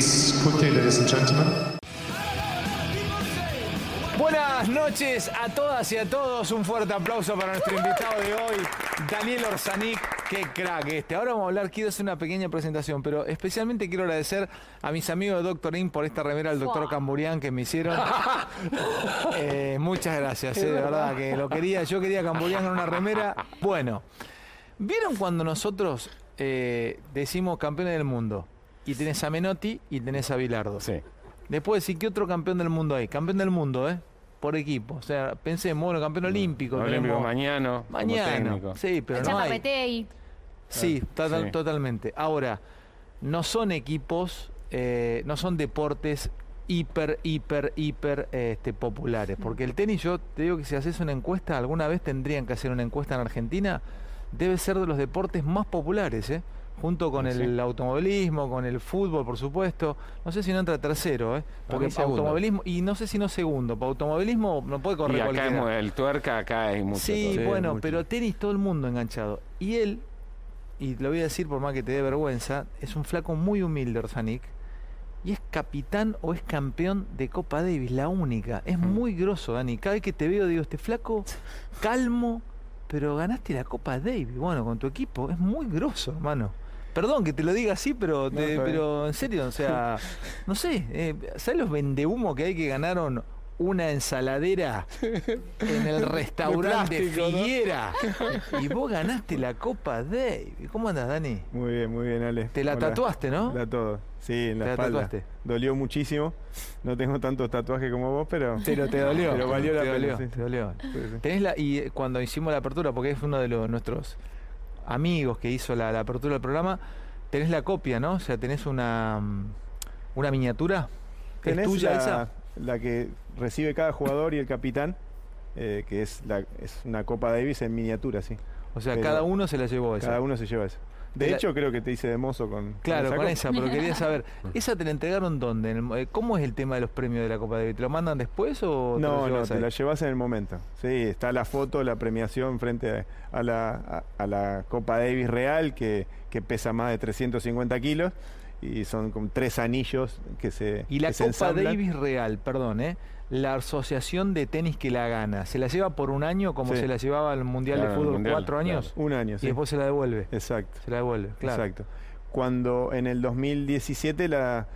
please, quickly, ladies and gentlemen. Buenas noches a todas y a todos. Un fuerte aplauso para nuestro invitado de hoy, Daniel Orsanic. Qué crack este. Ahora vamos a hablar, quiero hacer una pequeña presentación, pero especialmente quiero agradecer a mis amigos de Doctor In por esta remera del doctor Camburián que me hicieron. Eh, muchas gracias, eh, de verdad, que lo quería. Yo quería Camburián en una remera. Bueno, ¿vieron cuando nosotros eh, decimos campeones del mundo? Y tenés a Menotti y tenés a Bilardo. Sí. Después decir, ¿qué otro campeón del mundo hay? Campeón del mundo, ¿eh? Por equipo. O sea, pensemos, bueno, campeón olímpico. Olímpico tenemos- mañana. Mañana. Sí, pero no hay. Sí, total- Sí. totalmente. Ahora, no son equipos, eh, no son deportes hiper, hiper, hiper este, populares. Porque el tenis, yo te digo que si haces una encuesta, alguna vez tendrían que hacer una encuesta en Argentina, debe ser de los deportes más populares, ¿eh? Junto con Sí. el automovilismo, con el fútbol, por supuesto. No sé si no entra tercero, ¿eh? porque segundo. automovilismo, y no sé si no segundo, para automovilismo no puede correr Y acá cualquiera. es muy- el tuerca, acá hay mucho. Sí, todo. bueno, mucho. pero tenis todo el mundo enganchado. Y él, y lo voy a decir por más que te dé vergüenza, es un flaco muy humilde, Orsanic. Y es capitán o es campeón de Copa Davis, la única. Es muy grosso, Dani. Cada vez que te veo digo, este flaco, calmo, pero ganaste la Copa Davis. Bueno, con tu equipo, es muy grosso, hermano. Perdón que te lo diga así, pero, te- pero en serio, o sea, no sé, eh, ¿sabes los vendehumo que hay que ganaron una ensaladera en el restaurante de plástico, ¿no? Figuera? Y vos ganaste la Copa Davis. ¿Cómo andas, Dani? Muy bien, muy bien, Ale. Te la Hola. tatuaste, ¿no? La todo. Sí, en la, Te la espalda. tatuaste. Dolió muchísimo. No tengo tantos tatuajes como vos, pero. Pero te dolió. Pero valió la pena, dolió, sí. te dolió. Tenés la, y eh, cuando hicimos la apertura, porque es uno de los, nuestros amigos que hizo la, la apertura del programa, tenés la copia, ¿no? O sea, tenés una, mm, una miniatura. ¿Es Tenés tuya la, esa? la que recibe cada jugador y el capitán, eh, que es, la, es una Copa Davis en miniatura, sí. O sea, pero cada uno se la llevó esa. Cada uno se lleva eso. De la- hecho, creo que te hice de mozo con. Claro, con copa. esa, pero quería saber, ¿esa te la entregaron dónde? El eh, ¿Cómo es el tema de los premios de la Copa Davis? ¿Te lo mandan después o te No, no, te ahí? la llevas en el momento. Sí, está la foto, la premiación frente a, a la, a, a la Copa Davis real, que, que pesa más de 350 kilos, y son como tres anillos que se Y la que Copa ensamblan. Davis real, perdón, ¿eh? La asociación de tenis que la gana, ¿se la lleva por un año como Sí. se la llevaba al Mundial Claro, de Fútbol? Mundial, ¿Cuatro años? Un año, Y sí. después se la devuelve. Exacto. Se la devuelve, claro. Exacto. Cuando en el 2017 la,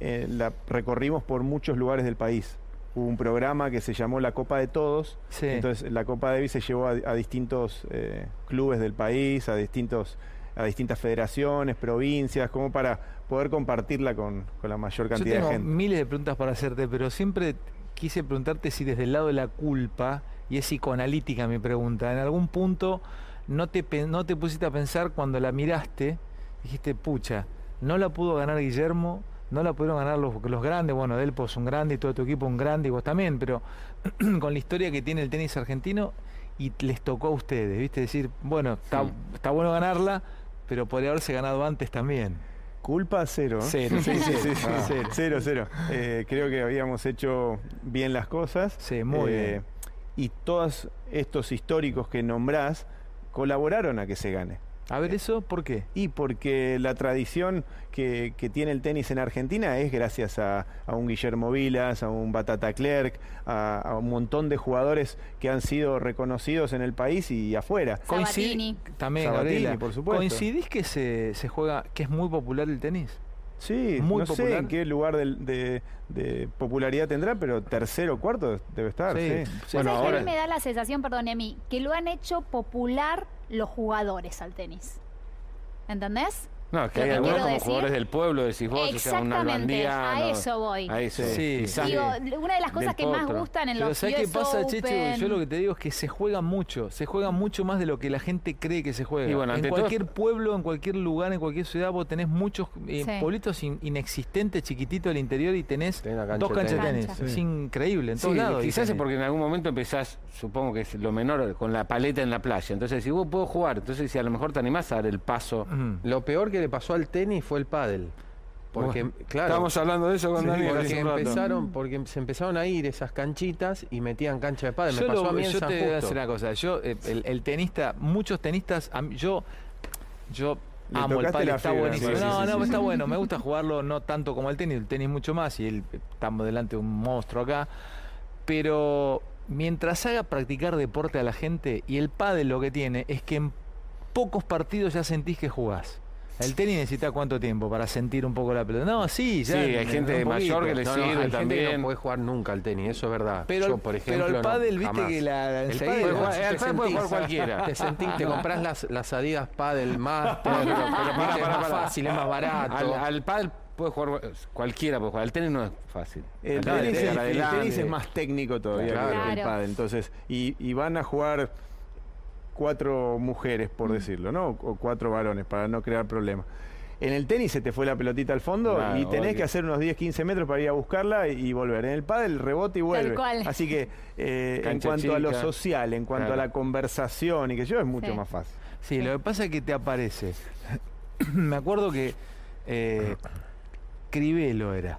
eh, la recorrimos por muchos lugares del país. Hubo un programa que se llamó la Copa de Todos. Sí. Entonces la Copa Davis se llevó a, a distintos eh, clubes del país, a distintos a distintas federaciones, provincias, como para poder compartirla con, con la mayor Yo cantidad tengo de gente. miles de preguntas para hacerte, pero siempre quise preguntarte si desde el lado de la culpa, y es psicoanalítica mi pregunta, en algún punto no te, no te pusiste a pensar cuando la miraste, dijiste, pucha, no la pudo ganar Guillermo, no la pudieron ganar los, los grandes, bueno, Delpo es un grande y todo tu equipo un grande y vos también, pero con la historia que tiene el tenis argentino y les tocó a ustedes, ¿viste? Decir, bueno, está, Sí. está bueno ganarla, pero podría haberse ganado antes también. Culpa cero. Cero, Sí, sí, sí, sí. Ah. Cero, cero. cero. Eh, creo que habíamos hecho bien las cosas. Sí, muy Eh, bien. Y todos estos históricos que nombrás colaboraron a que se gane. A ver eso, ¿por qué? Y porque la tradición que, que tiene el tenis en Argentina es gracias a, a un Guillermo Vilas, a un Batata Clerc, a, a un montón de jugadores que han sido reconocidos en el país y afuera. Sabatini. También, Sabatini, Gabriela. por supuesto. ¿Coincidís que se, se juega, que es muy popular el tenis? Sí, Muy no sé popular. en qué lugar de, de popularidad tendrá, pero tercero o cuarto debe estar. Sí, Sí, sí. Bueno, ¿Sabes que ahora- a mí me da la sensación, perdón, Emi, que lo han hecho popular los jugadores al tenis. ¿Entendés? No, es que Lo hay que algunos quiero como decir- jugadores del pueblo, decís vos, o sea, un Exactamente, Albandiano, a eso voy. A eso, Sí, quizás. sí. Digo, una de las cosas que más gustan en Pero los ¿sabés qué pasa, Checho? Open- Yo lo que te digo es que se juega mucho, se juega mucho más de lo que la gente cree que se juega. Y bueno, en todo- cualquier pueblo, en cualquier lugar, en cualquier ciudad, vos tenés muchos eh, Sí. pueblitos in- inexistentes, chiquititos del interior y tenés Tenés una cancha dos canchas de tenis. Es increíble, en Sí, todos lados. quizás es porque en algún momento empezás, supongo que es lo menor, con la paleta en la playa. Entonces, si vos puedo jugar, entonces si a lo mejor te animás a dar el paso. Lo peor que le pasó al tenis fue el pádel. Porque, Bueno, claro, Estábamos hablando de eso con Sí, Daniel porque hace un rato. empezaron, porque se empezaron a ir esas canchitas y metían cancha de pádel. Me Yo, pasó lo- a mí en yo San te voy a decir una cosa. Yo, eh, el, el tenista, muchos tenistas, a mí- yo, yo Le Amo el pádel, está fibra, buenísimo. sí, sí, no, sí, no, sí, está sí. bueno. Me gusta jugarlo no tanto como el tenis, el tenis mucho más y el, estamos delante de un monstruo acá. Pero mientras haga practicar deporte a la gente y el pádel lo que tiene es que en pocos partidos ya sentís que jugás. El tenis necesita cuánto tiempo para sentir un poco la pelota. No, sí, ya. Sí, hay en- gente mayor que le No, no, sirve hay gente que también. no puede jugar nunca al tenis, eso es verdad. Pero, Yo, el- por pero ejemplo, el pádel, viste jamás. que la, El pádel, jugar- puede jugar cualquiera. Te sentís, te compras las, las Adidas Paddle Master, Pero- viste, pará, es más fácil, es más barato. Al, al pádel puede jugar cualquiera, puede jugar. Al tenis no es fácil. El, tenis, tenis, es, el tenis más técnico todavía Claro. que el pádel. Entonces, y, y van a jugar cuatro mujeres, por decirlo, ¿no? O cuatro varones, para no crear problemas. En el tenis se te fue la pelotita al fondo Claro, y tenés obvio. que hacer unos 10, 15 metros para ir a buscarla y, y volver. En el pádel rebote y vuelve. cual. Así que eh, en cuanto a lo social, en cuanto Claro. a la conversación y que yo es mucho Sí. más fácil. Sí, lo que pasa es que te aparece. Me acuerdo que eh, Cribelo era.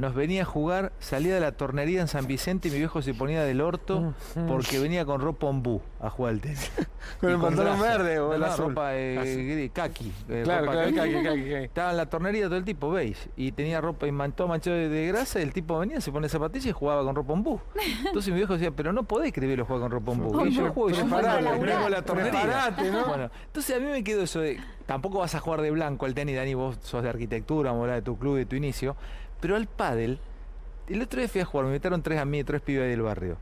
Nos venía a jugar, salía de la tornería en San Vicente y mi viejo se ponía del orto porque venía con ropa ombú a jugar al tenis. Con el pantalón verde o No, el no, azul. ropa eh, kaki. eh, Claro, ropa claro, kaki. caqui, caqui, caqui. Estaba en la tornería todo el tipo, veis, y tenía ropa y man- todo manchado de, grasa, y el tipo venía, se pone zapatillas y jugaba con ropa ombú. Entonces mi viejo decía, pero no podés Cribelo jugar con ropa ombú. Y yo juego y yo en la tornería. Preparate, ¿no? Bueno, entonces a mí me quedó eso de, tampoco vas a jugar de blanco al tenis, Dani, vos sos de arquitectura, vamos a hablar de tu club, de tu inicio, pero al pádel, el otro día fui a jugar, me invitaron tres a mí, tres pibes del barrio.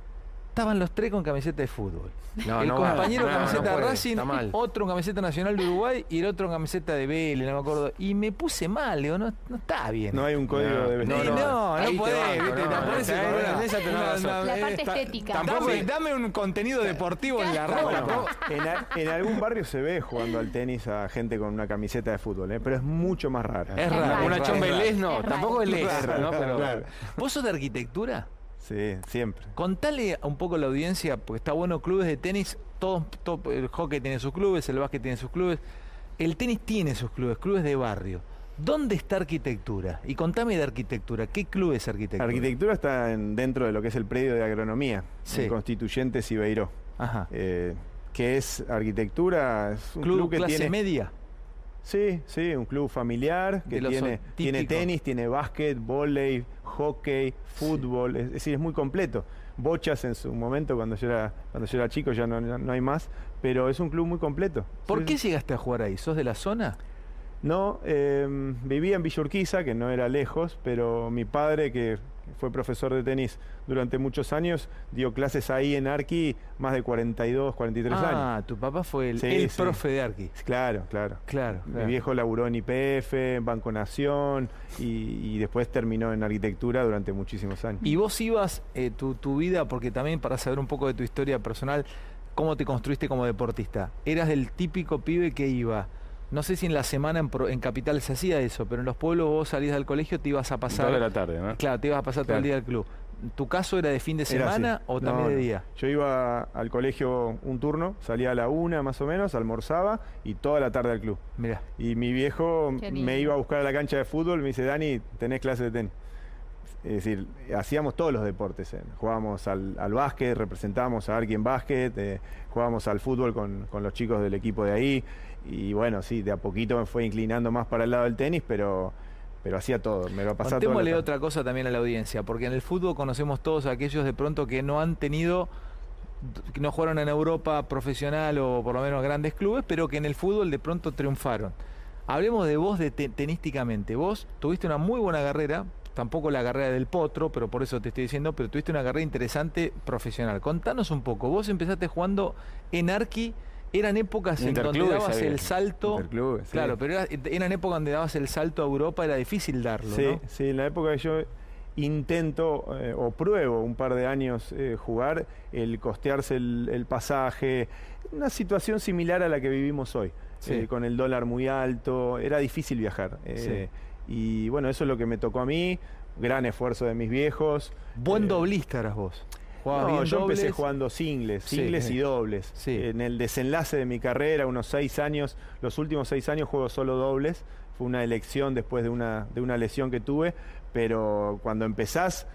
Estaban los tres con camiseta de fútbol. No, el no va. compañero con No, camiseta no de puede, Racing, otro con camiseta nacional de Uruguay y el otro con camiseta de Vélez, no me acuerdo. Y me puse mal, digo, no, no está bien. No hay un código No. de vestimenta. no, no, podés, en La eh, parte estética. Dame, Tampoco- dame un contenido deportivo en la ropa. en, en algún barrio se ve jugando al tenis a gente con una camiseta de fútbol, ¿eh? pero es mucho más raro. Es Es raro. Una es raro, chomba es raro. Belés no, Es tampoco Claro, ¿no? Pero. ¿Vos sos de arquitectura? Sí, siempre. Contale un poco a la audiencia, porque está bueno, clubes de tenis, todos, todo- el hockey tiene sus clubes, el básquet tiene sus clubes, el tenis tiene sus clubes, clubes de barrio. ¿Dónde está arquitectura? Y contame de arquitectura, ¿qué club es arquitectura? Arquitectura está en- dentro de lo que es el predio de agronomía, Sí. en Constituyente Sibeiró, Ajá. eh, que es arquitectura, es un Club, club, que clase tiene... media. Sí, sí, un club familiar que tiene, tiene tenis, tiene básquet, volei, hockey, fútbol, es, es decir, es muy completo. Bochas en su momento, cuando yo era, cuando yo era chico, ya no, no hay más, pero es un club muy completo. ¿Por Sí, qué llegaste a jugar ahí? ¿Sos de la zona? No, eh, vivía en Villa Urquiza, que no era lejos, pero mi padre, que fue profesor de tenis durante muchos años, dio clases ahí en Arqui más de 42, 43 años. Ah, tu papá fue el, Sí, el sí. profe de Arqui. Claro, claro. Claro, Mi claro. viejo laburó en IPF, en Banco Nación y, y después terminó en arquitectura durante muchísimos años. Y vos ibas, eh, tu, tu vida, porque también para saber un poco de tu historia personal, cómo te construiste como deportista. Eras del típico pibe que iba, no sé si en la semana en, pro- en Capital se hacía eso, pero en los pueblos vos salías del colegio, te ibas a pasar... De la tarde, ¿no? Claro, te ibas a pasar todo el día al club. ¿Tu caso era de fin de semana o No, también de día? Yo iba al colegio un turno, salía a la una más o menos, almorzaba y toda la tarde al club. Mira, Y mi viejo me iba a buscar a la cancha de fútbol, me dice, Dani, tenés clase de tenis. Es decir, hacíamos todos los deportes. eh. Jugábamos al, al básquet, representábamos a Arqui en básquet, eh, jugábamos al fútbol con, con los chicos del equipo de ahí. Y bueno, sí, de a poquito me fue inclinando más para el lado del tenis, pero, pero hacía todo. Me lo pasaba todo. contémosle otra cosa también a la audiencia, porque en el fútbol conocemos todos a aquellos de pronto que no han tenido que no jugaron en Europa profesional o por lo menos grandes clubes, pero que en el fútbol de pronto triunfaron. Hablemos de vos de te- tenísticamente. Vos tuviste una muy buena carrera, tampoco la carrera del potro, pero por eso te estoy diciendo, pero tuviste una carrera interesante profesional. Contanos un poco, vos empezaste jugando en Arqui, eran épocas en donde dabas había. el salto. Sí. Claro, pero era- eran épocas donde dabas el salto a Europa, era difícil darlo, Sí, ¿no? sí, en la época que yo intento eh, o pruebo un par de años eh, jugar, el costearse el, el pasaje, una situación similar a la que vivimos hoy, Sí. eh, con el dólar muy alto, era difícil viajar. eh, Y bueno, eso es lo que me tocó a mí, gran esfuerzo de mis viejos. Buen eh, doblista eras vos. No, yo empecé jugando singles, Sí, singles sí. y dobles. Sí. En el desenlace de mi carrera, unos seis años, los últimos seis años juego solo dobles. Fue una elección después de una, de una lesión que tuve, pero cuando empezás,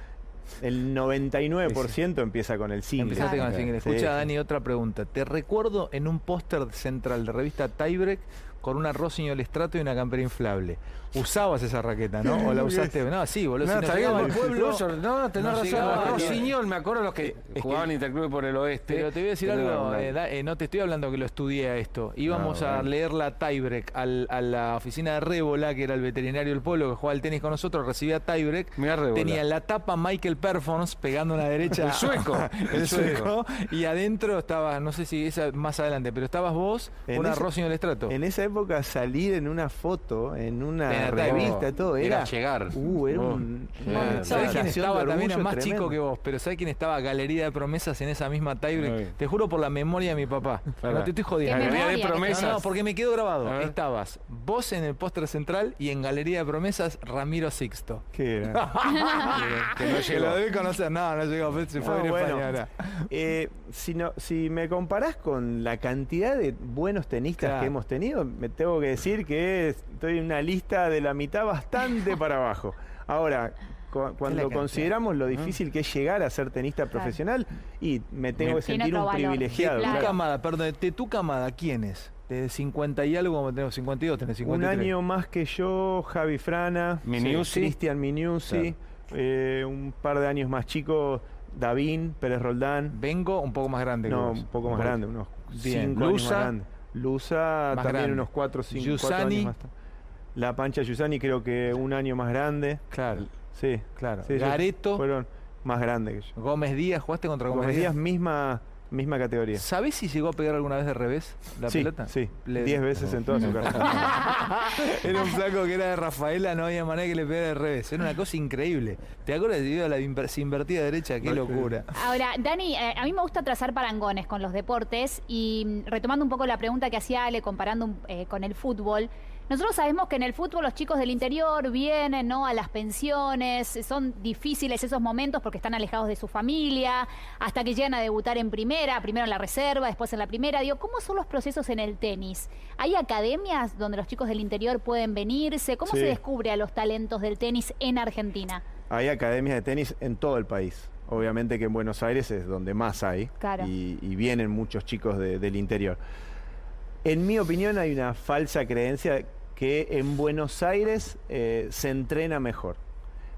el 99% empieza con el single. Empezaste con el single. Sí, Escucha, sí. Dani, otra pregunta. Te recuerdo en un póster central de revista Tiebreak con una Rossignol Strato y una campera inflable. Usabas esa raqueta, ¿no? ¿O la usaste? No, sí, boludo. No, si bien, llegaba el pueblo, Russo- no, tenés nos razón. Rossignol, me acuerdo los que jugaban Interclube por el oeste. Pero te voy a decir algo, no, eh, da- eh, no te estoy hablando que lo estudié a esto. Íbamos No, a bueno. leer la tiebreak al- a la oficina de Rébola, que era el veterinario del pueblo que jugaba al tenis con nosotros, recibía tiebreak. Tenía en la tapa Michael Performance pegando una derecha. El sueco, el sueco. Y adentro estaba, no sé si esa más adelante, pero estabas vos, En una ese- Rossignol Strato. En esa época salir en una foto, en una la revista, todo, Era era, llegar. Uh, era Oh. un, una ¿Sabés ¿Sabes quién estaba también? orgullo más tremendo. chico que vos, pero ¿sabes quién estaba? Galería de Promesas en esa misma tiebreak. Te juro por la memoria de mi papá. Pará. No te estoy jodiendo. ¿Qué Galería de promesas. No, no, porque me quedó grabado. Estabas vos en el póster central y en Galería de Promesas Ramiro Sixto. ¿Qué era? que no llegó. lo debí conocer. No, no llegó. Se fue Ah, a ir a bueno. España ahora. Eh, si, no, si me comparás con la cantidad de buenos tenistas Claro. que hemos tenido, me tengo que decir que estoy en una lista de la mitad bastante para abajo. Ahora, cu- cuando consideramos lo difícil que es llegar a ser tenista profesional, y me tengo que sentir un valor. privilegiado. Sí, Tu claro. camada, perdón, de tu camada, ¿quién es? De 50 y algo, como tenemos 52, tenés Un 53. año más que yo, Javi Frana, Miniusi. Cristian Miniusi, eh, un par de años más chico, Davín, Pérez Roldán. Vengo un poco más grande que No, un poco más grande, unos Bien. cinco años Lusa, más grande. Lusa más también grande. unos cuatro o cinco cuatro Yusani. años más. La Pancha Yusani creo que un año más grande. Claro, Sí, claro. sí, Gareto, fueron más grandes que yo. Gómez Díaz, ¿jugaste contra Gómez, Gómez Díaz? Díaz misma misma categoría. ¿Sabés si llegó a pegar alguna vez de revés la sí, pelota? sí, Le- diez veces en toda su carrera. Era un flaco que era de Rafaela, no había manera que le pegara de revés. Era una cosa increíble. ¿Te acuerdas de a la inver- invertida derecha? Qué locura. Ahora, Dani, eh, a mí me gusta trazar parangones con los deportes y mm, retomando un poco la pregunta que hacía Ale, comparando un- eh, con el fútbol. Nosotros sabemos que en el fútbol los chicos del interior vienen ¿no? a las pensiones, son difíciles esos momentos porque están alejados de su familia, hasta que llegan a debutar en primera, primero en la reserva, después en la primera. Digo, ¿cómo son los procesos en el tenis? ¿Hay academias donde los chicos del interior pueden venirse? ¿Cómo Sí. se descubre a los talentos del tenis en Argentina? Hay academias de tenis en todo el país. Obviamente que en Buenos Aires es donde más hay. Claro. Y, y vienen muchos chicos de- del interior. En mi opinión hay una falsa creencia que en Buenos Aires eh, se entrena mejor.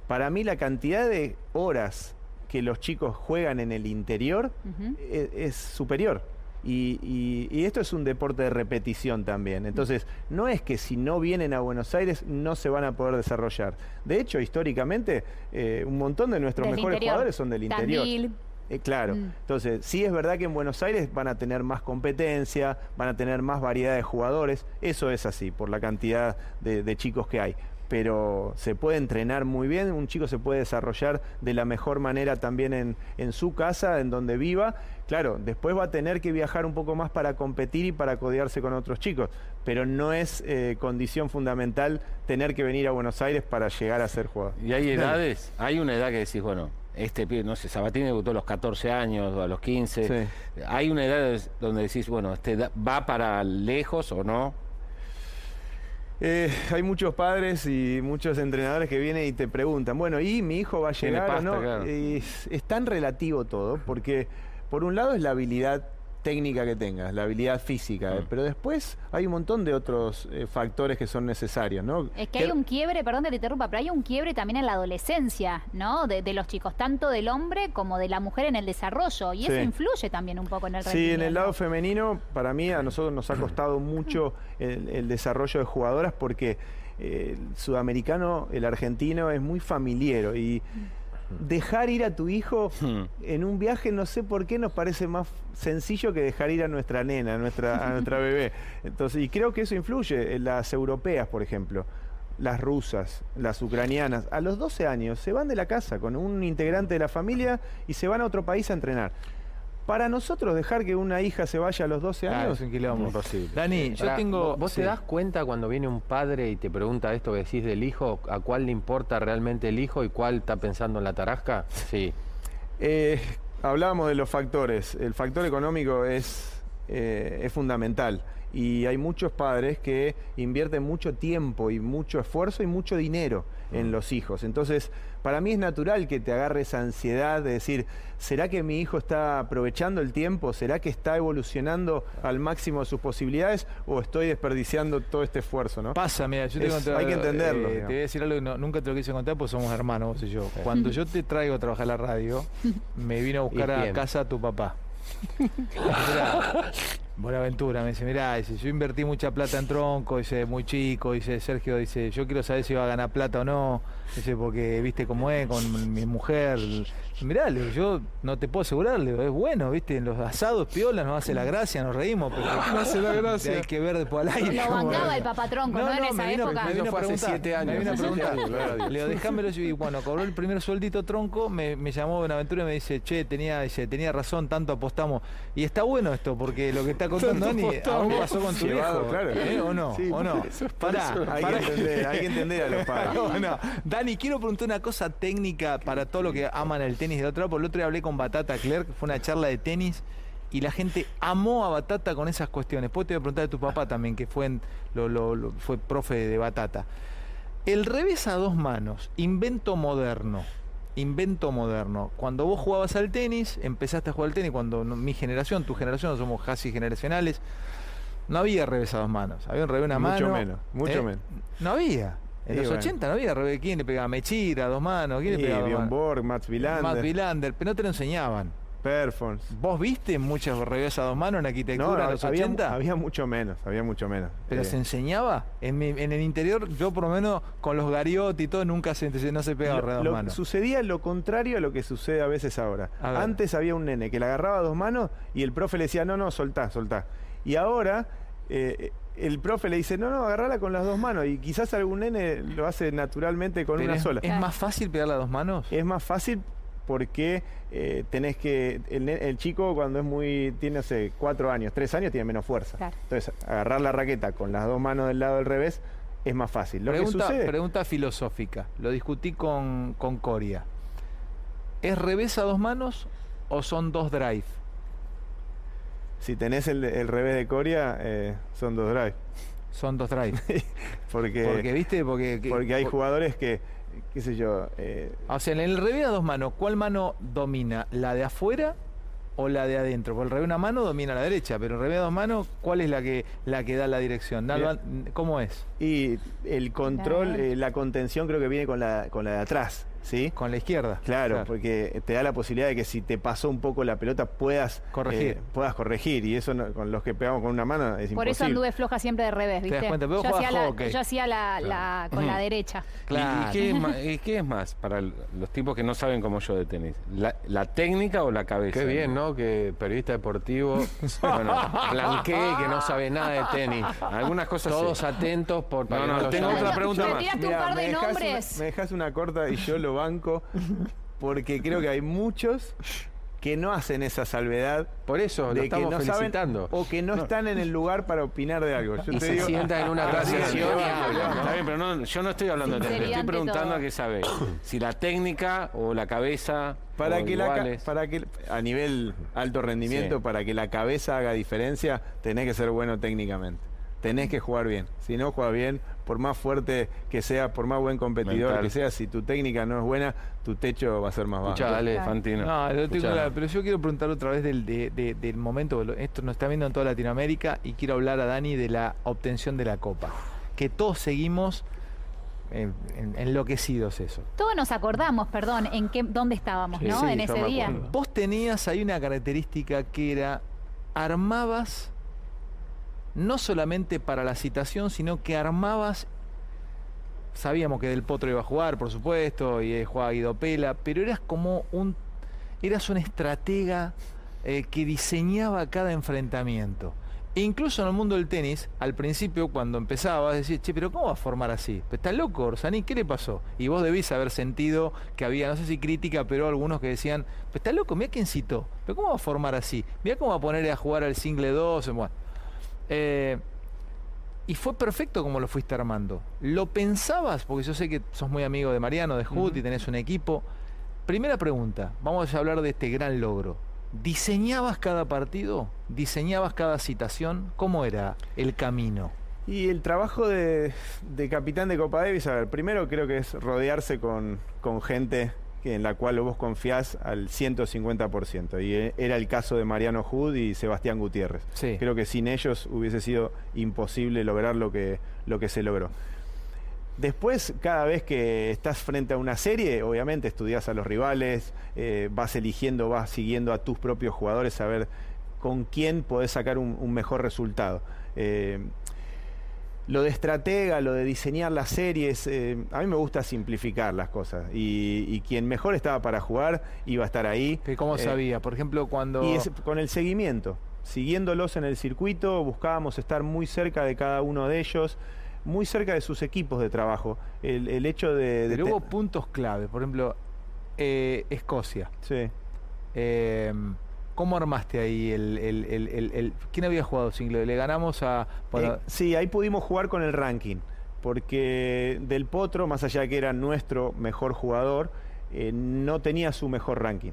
Para mí la cantidad de horas que los chicos juegan en el interior Ujú. e- es, superior. Y, y- y esto es un deporte de repetición también. Entonces, no es que si no vienen a Buenos Aires no se van a poder desarrollar. De hecho, históricamente, eh, un montón de nuestros Del mejores interior. jugadores son del interior. Eh, claro. Mm. Entonces, sí es verdad que en Buenos Aires van a tener más competencia, van a tener más variedad de jugadores. Eso es así, por la cantidad de, de chicos que hay. Pero se puede entrenar muy bien, un chico se puede desarrollar de la mejor manera también en, en su casa, en donde viva. Claro, después va a tener que viajar un poco más para competir y para codearse con otros chicos. Pero no es eh, condición fundamental tener que venir a Buenos Aires para llegar a ser jugador. Y hay edades, hay una edad que decís, bueno, este pibe, no sé, Sabatini debutó a los 14 años o a los 15. Sí. Hay una edad donde decís, bueno, este va para lejos o no. Eh, hay muchos padres y muchos entrenadores que vienen y te preguntan, bueno, ¿y mi hijo va a llegar pasta, o no? claro. Es, es tan relativo todo, porque por un lado es la habilidad técnica que tengas, la habilidad física, eh, Mm. pero después hay un montón de otros eh, factores que son necesarios, ¿no? Es que hay un quiebre, perdón que te interrumpa, pero hay un quiebre también en la adolescencia, ¿no? De, de los chicos, tanto del hombre como de la mujer en el desarrollo. Y eso influye también un poco en el Sí, en el lado femenino, para mí, a nosotros nos ha costado mucho el, el desarrollo de jugadoras porque eh, el sudamericano, el argentino, es muy familiero y dejar ir a tu hijo Hmm. en un viaje, no sé por qué, nos parece más sencillo que dejar ir a nuestra nena, a nuestra, a nuestra bebé. Entonces, y creo que eso influye en las europeas, por ejemplo. Las rusas, las ucranianas, a los 12 años se van de la casa con un integrante de la familia y se van a otro país a entrenar. Para nosotros dejar que una hija se vaya a los 12 Claro, años, es un quilombo. Imposible. Dani, yo tengo. ¿Vos sí. te das cuenta cuando viene un padre y te pregunta esto que decís del hijo, a cuál le importa realmente el hijo y cuál está pensando en la tarasca? Sí. Eh, hablábamos de los factores. El factor económico es, eh, es fundamental. Y hay muchos padres que invierten mucho tiempo y mucho esfuerzo y mucho dinero en los hijos. Entonces, para mí es natural que te agarre esa ansiedad de decir, ¿será que mi hijo está aprovechando el tiempo? ¿Será que está evolucionando al máximo de sus posibilidades? ¿O estoy desperdiciando todo este esfuerzo? ¿no? Pasa, mira, yo te Es- a contar, hay que entenderlo, eh, te voy a decir algo que no- nunca te lo quise contar porque somos hermanos, vos y yo. Cuando yo te traigo a trabajar a la radio, me vino a buscar ¿Y a casa tu papá. Buenaventura me dice, mirá, dice, yo invertí mucha plata en tronco, dice, muy chico, dice, Sergio, dice, yo quiero saber si va a ganar plata o no, dice, porque viste cómo es con mi mujer. Mirá, le digo, yo no te puedo asegurar, le digo, es bueno, viste, en los asados piola nos hace la gracia, nos reímos, pero no hace la gracia. Hay que ver después al aire. Lo bancaba el papatronco, ¿no? En esa me vino, época. me vino Eso a fue hace preguntar, siete años, me vino a preguntar. años, gloria a Dios. Le digo, déjamelo. Y bueno, cobró el primer sueldito tronco, me, me llamó Buenaventura y me dice, che, tenía, dice, tenía razón, tanto apostamos. Y está bueno esto, porque lo que está contando Dani, aún pasó con tu Llevado, hijo. claro. ¿eh? ¿O no? Sí, ¿O no? Pará, Hay pará. que, entender, hay que entender a los padres. Bueno, Dani, quiero preguntar una cosa técnica para todo lo que aman el tenis del otro lado. Por el otro día hablé con Batata Clerc, fue una charla de tenis y la gente amó a Batata con esas cuestiones. Después te voy a preguntar de tu papá también, que fue, en- lo- lo- lo- fue profe de Batata. El revés a dos manos, invento moderno. Invento moderno. Cuando vos jugabas al tenis, empezaste a jugar al tenis, cuando no- mi generación, tu generación, somos casi generacionales, no había revés a dos manos. Había un revés a una Mucho mano. menos, mucho ¿eh? menos. No había. En los bueno. 80 no había. ¿Quién le pegaba? Mechira, dos manos. ¿Quién le pegaba? Bjorn? Borg, Mats Wilander, Matt Wilander, pero no te lo enseñaban. Perfons. ¿Vos viste muchas revés a dos manos en arquitectura en los había, 80? había mucho menos, había mucho menos. ¿Pero Eh, se enseñaba? En, mi- en el interior, yo por lo menos con los Gariotti y todo, nunca se, no se pegaba lo- a dos manos. sucedía lo contrario a lo que sucede a veces ahora. A. Antes había un nene que le agarraba a dos manos y el profe le decía, no, no, soltá, soltá. Y ahora eh, el profe le dice, no, no, agarrala con las dos manos. Y quizás algún nene lo hace naturalmente con Pero una es, sola. ¿Es más fácil pegarle a dos manos? es más fácil porque eh, tenés que el, chico cuando es muy tiene no sé cuatro años tres años tiene menos fuerza Claro. entonces agarrar la raqueta con las dos manos del lado del revés es más fácil lo pregunta, que sucede pregunta filosófica. Lo discutí con, con Coria. ¿Es revés a dos manos o son dos drive? Si tenés el, el revés de Coria eh, son dos drive Son dos drive. porque Porque, ¿viste? Porque, que- porque hay por- jugadores que qué sé yo eh, O sea, en el revés a dos manos, ¿cuál mano domina? ¿La de afuera o la de adentro? Porque el revés a una mano domina la derecha, pero el revés a dos manos, ¿cuál es la que, la que da la dirección? Da-. ¿Cómo es? y el control eh, la contención creo que viene con la con la de atrás sí Con la izquierda. Claro, porque te da la posibilidad de que si te pasó un poco la pelota puedas Corregir. eh, puedas corregir y eso no- con los que pegamos con una mano es Por eso imposible. anduve floja siempre de revés, Te ¿viste? das cuenta, pero yo, hacía la, yo hacía la, la- con la derecha. ¿Y- Claro. ¿Y, qué, es más, y qué es más para los tipos que no saben como yo de tenis? ¿La, la técnica o la cabeza? Qué bien, ¿no? Que periodista deportivo, bueno, blanquee, que no sabe nada de tenis. Algunas cosas Todos sí. atentos por para No, que no, lo tengo otra pregunta Me más. tiraste un Mirá, par me de dejás nombres. Una, me dejas una corta y yo lo banco porque creo que hay muchos que no hacen esa salvedad Por eso, lo de que estamos no saben o que no, están en el lugar para opinar de algo. Yo Y te se digo- sientan en una transición. Está bien, pero no, yo no estoy hablando de Estoy preguntando todo. a qué sabe. Si la técnica o la cabeza. Para que, la, para que a nivel alto rendimiento, Sí. para que la cabeza haga diferencia, tenés que ser bueno técnicamente. Tenés que jugar bien. Si no juegas bien, por más fuerte que seas, por más buen competidor Mental. que seas, si tu técnica no es buena, tu techo va a ser más bajo. Escuchá, dale. Fantino. No, lo tengo claro, pero yo quiero preguntar otra vez del, de- de- del momento, esto nos está viendo en toda Latinoamérica y quiero hablar a Dani de la obtención de la copa, que todos seguimos eh, en- enloquecidos eso. Todos nos acordamos, perdón, en qué, dónde estábamos, Sí, ¿no? sí, en ese día. Vos tenías ahí una característica que era armabas no solamente para la citación, sino que armabas sabíamos que Del Potro iba a jugar, por supuesto, y jugaba Guido Pela, pero eras como un eras un estratega eh, que diseñaba cada enfrentamiento. E incluso en el mundo del tenis, al principio, cuando empezabas, decías, che, pero ¿cómo va a formar así? Pues está loco, Orsani, ¿qué le pasó? Y vos debís haber sentido que había, no sé si crítica, pero algunos que decían, pues está loco, mira quién citó, pero ¿cómo va a formar así? Mira cómo va a poner a jugar al single 2, bueno. Eh, y fue perfecto como lo fuiste armando. ¿Lo pensabas? Porque yo sé que sos muy amigo de Mariano, de Hood, y tenés un equipo. Primera pregunta, vamos a hablar de este gran logro. ¿Diseñabas cada partido? ¿Diseñabas cada citación? ¿Cómo era el camino? Y el trabajo de, de capitán de Copa Davis, a ver, primero creo que es rodearse con, con gente que, en la cual vos confiás al 150%. Y eh, era el caso de Mariano Hood y Sebastián Gutiérrez. Sí. Creo que sin ellos hubiese sido imposible lograr lo que, lo que se logró. Después, cada vez que estás frente a una serie, obviamente estudias a los rivales, eh, vas eligiendo, vas siguiendo a tus propios jugadores a ver con quién podés sacar un, un mejor resultado. Eh, lo de estratega, lo de diseñar las series, eh, a mí me gusta simplificar las cosas. Y, y quien mejor estaba para jugar iba a estar ahí. ¿Que ¿Cómo Eh, sabía? Por ejemplo, cuando... y es con el seguimiento, siguiéndolos en el circuito, buscábamos estar muy cerca de cada uno de ellos, muy cerca de sus equipos de trabajo. El, el hecho de... de Pero hubo puntos clave. Por ejemplo, eh, Escocia. Sí. ¿Cómo armaste ahí el, el- el- el- ¿Quién había jugado single? Le ganamos a... Eh, sí, ahí pudimos jugar con el ranking, porque Del Potro, más allá de que era nuestro mejor jugador, eh, no tenía su mejor ranking.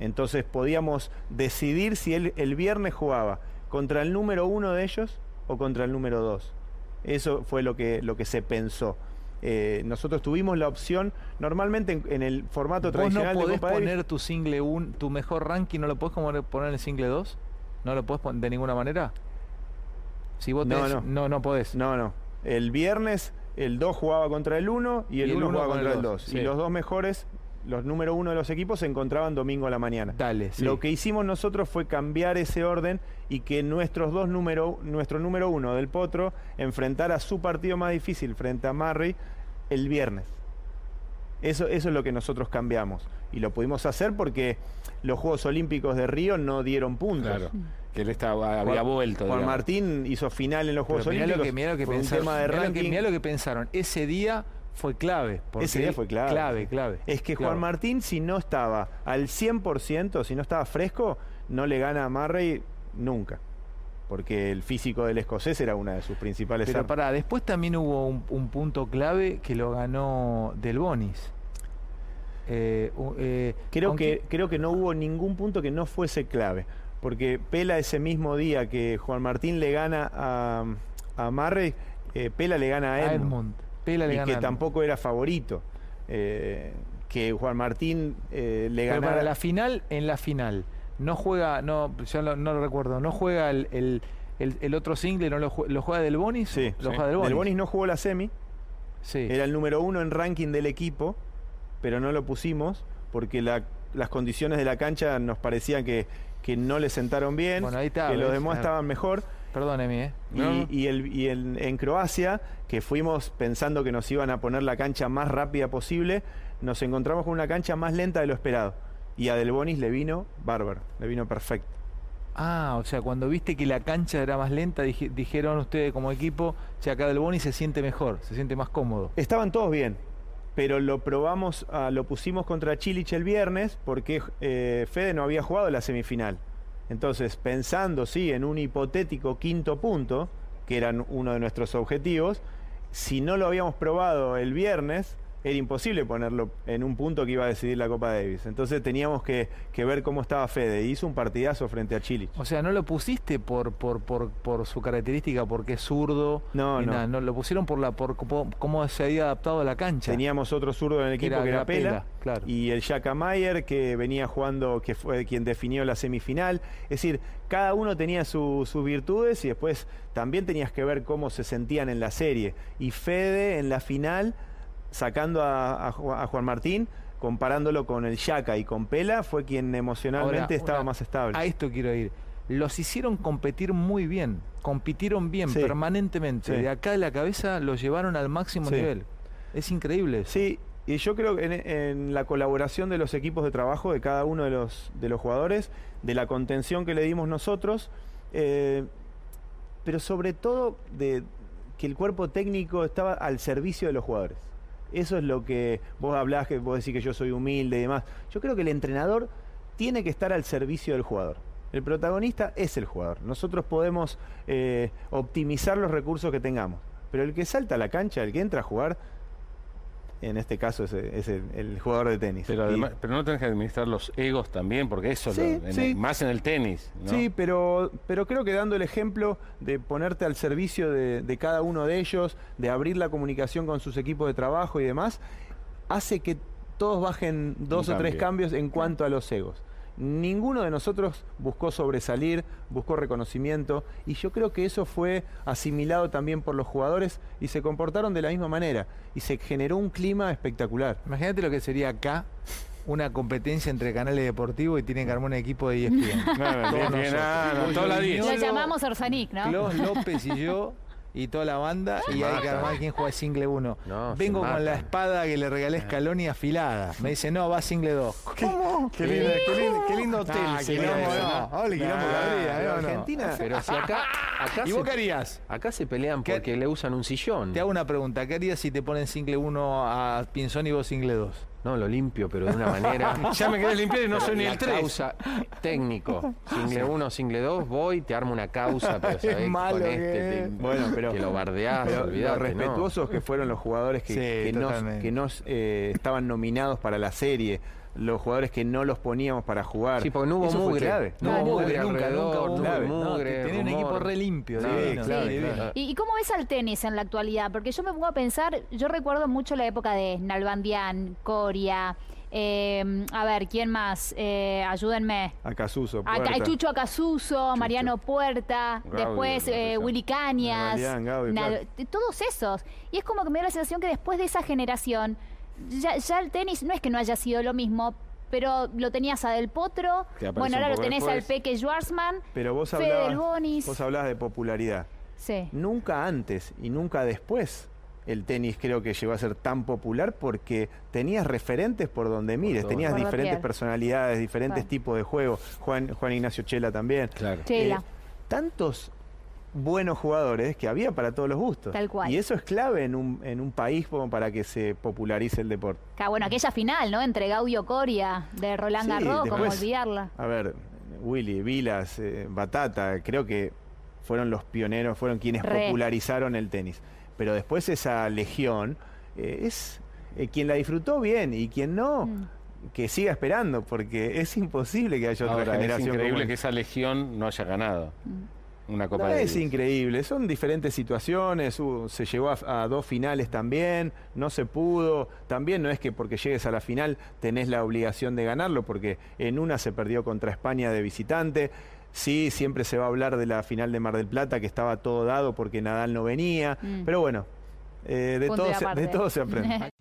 Entonces podíamos decidir si él el viernes jugaba contra el número uno de ellos o contra el número dos. Eso fue lo que, lo que se pensó. Eh, nosotros tuvimos la opción, normalmente en, en el formato ¿Vos no tradicional de podés Copa Davis- poner tu single un, tu mejor ranking, no lo podés poner en el single 2? ¿No lo podés poner de ninguna manera? Si vos No, tenés- no. no, no podés. No, no. El viernes el 2 jugaba contra el 1 y el Y el 1 uno jugaba con contra el el dos, 2. sí. Y los dos mejores, los número uno de los equipos, se encontraban domingo a la mañana. Dale, sí. Lo que hicimos nosotros fue cambiar ese orden y que nuestros dos número, nuestro número uno del Potro enfrentara su partido más difícil frente a Murray el viernes. Eso, eso es lo que nosotros cambiamos. Y lo pudimos hacer porque los Juegos Olímpicos de Río no dieron puntos. Claro. Que él estaba, había Juan- vuelto. Juan digamos. Martín hizo final en los Juegos mirá Olímpicos. lo que, mirá lo que un pensaron. tema de mirá lo que- mirá lo que pensaron. Ese día fue clave. porque Ese día fue clave. Clave, clave. Es que. Juan Martín, si no estaba al 100%, si no estaba fresco, no le gana a Murray nunca. Porque el físico del escocés era una de sus principales Pero armas. pará, después también hubo un, un punto clave que lo ganó Del Bonis. Eh, eh, Creo aunque- que, creo que no hubo ningún punto que no fuese clave. Porque Pela ese mismo día que Juan Martín le gana a, a Murray, eh, Pela le gana a a Edmund. Edmund. Pela le y que tampoco era favorito. Eh, que Juan Martín eh, le Pero ganara... para la final, en la final, no juega, no, ya lo- no lo recuerdo, no juega el, el, el- el otro single, no lo, lo juega Del Bonis. Sí, lo sí. juega Del Bonis. Del Bonis no jugó la semi. Sí. Era el número uno en ranking del equipo, pero no lo pusimos porque la- las condiciones de la cancha nos parecían que, que no le sentaron bien, Bueno, ahí está, que los demás estaban mejor. Perdón, Emi, ¿eh? Y, No, no. y el, y el- en Croacia, que fuimos pensando que nos iban a poner la cancha más rápida posible, nos encontramos con una cancha más lenta de lo esperado. Y a Del Bonis le vino bárbaro, le vino perfecto. Ah, o sea, cuando viste que la cancha era más lenta, dije- dijeron ustedes como equipo, che, acá Del Bonis se siente mejor, se siente más cómodo. Estaban todos bien, pero lo probamos, ah, lo pusimos contra Chilich el viernes porque eh, Fede no había jugado la semifinal. Entonces, pensando, sí, en un hipotético quinto punto, que era uno de nuestros objetivos, si no lo habíamos probado el viernes, era imposible ponerlo en un punto que iba a decidir la Copa Davis. Entonces teníamos que, que ver cómo estaba Fede. Hizo un partidazo frente a Chilich. O sea, no lo pusiste por, por, por, por su característica, porque es zurdo. No, no. nada, no. Lo pusieron por la por cómo, se había adaptado a la cancha. Teníamos otro zurdo en el equipo era- que era, Pela, Pela, claro. y el Yaka Mayer que venía jugando, que fue quien definió la semifinal. Es decir, cada uno tenía su- sus virtudes y después también tenías que ver cómo se sentían en la serie. Y Fede en la final, sacando a, a Ju- a Juan Martín, comparándolo con el Yaka y con Pela, fue quien emocionalmente Ahora, estaba una- más estable. A esto quiero ir. Los hicieron competir muy bien, compitieron bien Sí. permanentemente. Sí. De acá de la cabeza los llevaron al máximo Sí. nivel. Es increíble. eso. Sí, y yo creo que en, en la colaboración de los equipos de trabajo de cada uno de los, de los jugadores, de la contención que le dimos nosotros, eh, pero sobre todo de que el cuerpo técnico estaba al servicio de los jugadores. Eso es lo que vos hablás, que vos decís que yo soy humilde y demás. Yo creo que el entrenador tiene que estar al servicio del jugador. El protagonista es el jugador. Nosotros podemos eh, optimizar los recursos que tengamos. Pero el que salta a la cancha, el que entra a jugar, en este caso es, es el, el jugador de tenis. Pero, Y- además, pero no tenés que administrar los egos también, porque eso, Sí, lo- en sí. el- más en el tenis. ¿no? Sí, pero, pero creo que dando el ejemplo de ponerte al servicio de, de cada uno de ellos, de abrir la comunicación con sus equipos de trabajo y demás, hace que todos bajen dos Un o tres cambio. cambios en cuanto a los egos. Ninguno de nosotros buscó sobresalir, buscó reconocimiento y yo creo que eso fue asimilado también por los jugadores y se comportaron de la misma manera y se generó un clima espectacular. Imagínate lo que sería acá una competencia entre canales deportivos y tienen que armar un equipo de ESPN. No, no, no, toda la 10. Lo Viñolo, llamamos Orsanic, ¿no? López y yo y toda la banda y hay que mata. armar quién juega single 1. No, se Vengo con la espada que le regalé a Scaloni afilada. Me dice, no, va single 2. ¿Cómo? Qué lindo, qué lindo, qué lindo hotel. Ah, quilombo, no. no. Ole, quilombo Nah, que habría, pero ¿no? No. Argentina- Pero si acá, acá, ¿Y se, vos qué harías? acá se pelean ¿Qué- porque le usan un sillón. Te hago una pregunta. ¿Qué harías si te ponen single 1 a Pinzón y vos single 2? No, lo limpio, pero de una manera. Ya me querés limpiar y no soy ni el 3. causa técnico. Single 1, single 2, voy, te armo una causa, pero sabés, malo con que este es. te, Bueno, pero- te lo bardeás, Pero olvidate, lo ¿no? respetuosos que fueron los jugadores que, Sí, que no, totalmente. que no, eh, estaban nominados para la serie, los jugadores que no los poníamos para jugar. Sí, porque no hubo mugre. clave. No No, hubo mugre, mugre nunca, nunca hubo mugre. No, tenía un equipo re limpio. No, divino, claro, sí, divino. claro. ¿Y, y cómo ves al tenis en la actualidad? Porque yo me pongo a pensar, yo recuerdo mucho la época de Nalbandián, Coria, eh, a ver, ¿quién más? Eh, ayúdenme. A Casuso, Acá, Puerta. Chucho Acasuso, Mariano Puerta, Gaudio, después eh. Willy Cañas, claro. todos esos. Y es como que me da la sensación que después de esa generación, ya, ya el tenis no es que no haya sido lo mismo, pero lo tenías a Del Potro, bueno, ahora lo tenés al después. Peque Schwarzman, Pero vos Fede hablabas, Del Bonis. vos hablabas de popularidad. Sí. Nunca antes y nunca después el tenis creo que llegó a ser tan popular porque tenías referentes por donde mires, tenías Por diferentes doquier. personalidades, diferentes tipos de juego. Juan, Juan Ignacio Chela también. Claro. Chela. Eh, tantos buenos jugadores que había para todos los gustos. Tal cual. Y eso es clave en un, en un país como para que se popularice el deporte. Bueno, aquella final, ¿no? Entre Gaudio Coria de Roland Sí, Garros, como olvidarla. A ver, Willy, Vilas, eh, Batata, creo que fueron los pioneros, fueron quienes Re. popularizaron el tenis. Pero después esa legión eh, es eh, quien la disfrutó bien y quien no, Mm. que siga esperando, porque es imposible que haya otra Ahora, es generación. como increíble que esa legión no haya ganado una Copa No, de es increíble, son diferentes situaciones, hubo- se llegó a, a dos finales también, no se pudo, también no es que porque llegues a la final tenés la obligación de ganarlo, porque en una se perdió contra España de visitante, sí, siempre se va a hablar de la final de Mar del Plata, que estaba todo dado porque Nadal no venía, Mm. pero bueno, eh, de, todo se, de todo se aprende.